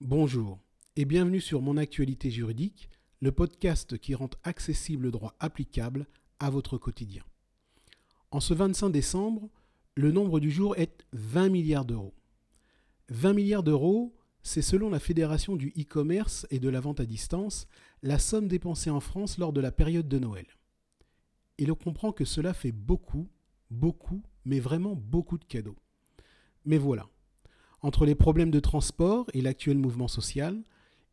Bonjour et bienvenue sur Mon Actualité Juridique, le podcast qui rend accessible le droit applicable à votre quotidien. En ce 25 décembre, le nombre du jour est 20 milliards d'euros. 20 milliards d'euros, c'est selon la Fédération du e-commerce et de la vente à distance, la somme dépensée en France lors de la période de Noël. Et l'on comprend que cela fait beaucoup, beaucoup, mais vraiment beaucoup de cadeaux. Mais voilà, entre les problèmes de transport et l'actuel mouvement social,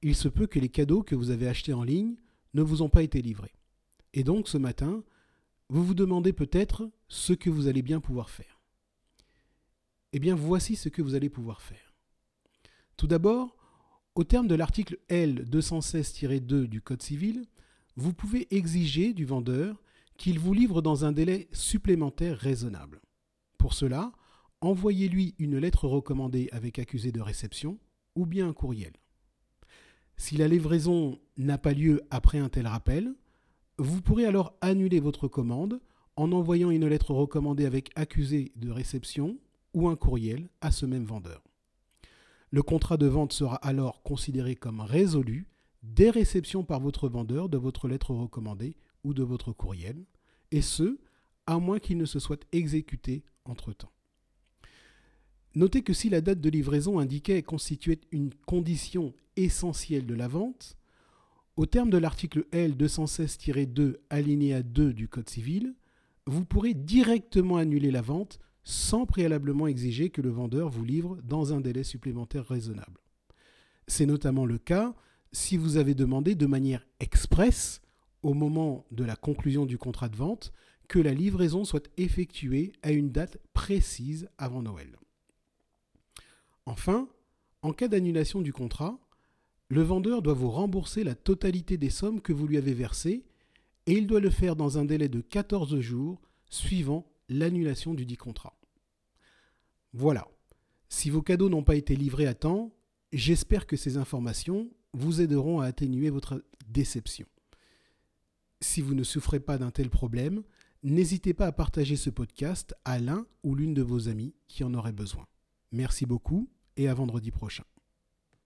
il se peut que les cadeaux que vous avez achetés en ligne ne vous ont pas été livrés. Et donc ce matin, vous vous demandez peut-être ce que vous allez bien pouvoir faire. Eh bien voici ce que vous allez pouvoir faire. Tout d'abord, au terme de l'article L216-2 du Code civil, vous pouvez exiger du vendeur qu'il vous livre dans un délai supplémentaire raisonnable. Pour cela, envoyez-lui une lettre recommandée avec accusé de réception ou bien un courriel. Si la livraison n'a pas lieu après un tel rappel, vous pourrez alors annuler votre commande en envoyant une lettre recommandée avec accusé de réception ou un courriel à ce même vendeur. Le contrat de vente sera alors considéré comme résolu dès réception par votre vendeur de votre lettre recommandée ou de votre courriel, et ce, à moins qu'il ne se soit exécuté entre-temps. Notez que si la date de livraison indiquait constituait une condition essentielle de la vente, au terme de l'article L216-2 alinéa 2 du Code civil, vous pourrez directement annuler la vente sans préalablement exiger que le vendeur vous livre dans un délai supplémentaire raisonnable. C'est notamment le cas si vous avez demandé de manière expresse, au moment de la conclusion du contrat de vente, que la livraison soit effectuée à une date précise avant Noël. Enfin, en cas d'annulation du contrat, le vendeur doit vous rembourser la totalité des sommes que vous lui avez versées et il doit le faire dans un délai de 14 jours suivant l'annulation du dit contrat. Voilà. Si vos cadeaux n'ont pas été livrés à temps, j'espère que ces informations vous aideront à atténuer votre déception. Si vous ne souffrez pas d'un tel problème, n'hésitez pas à partager ce podcast à l'un ou l'une de vos amis qui en aurait besoin. Merci beaucoup et à vendredi prochain.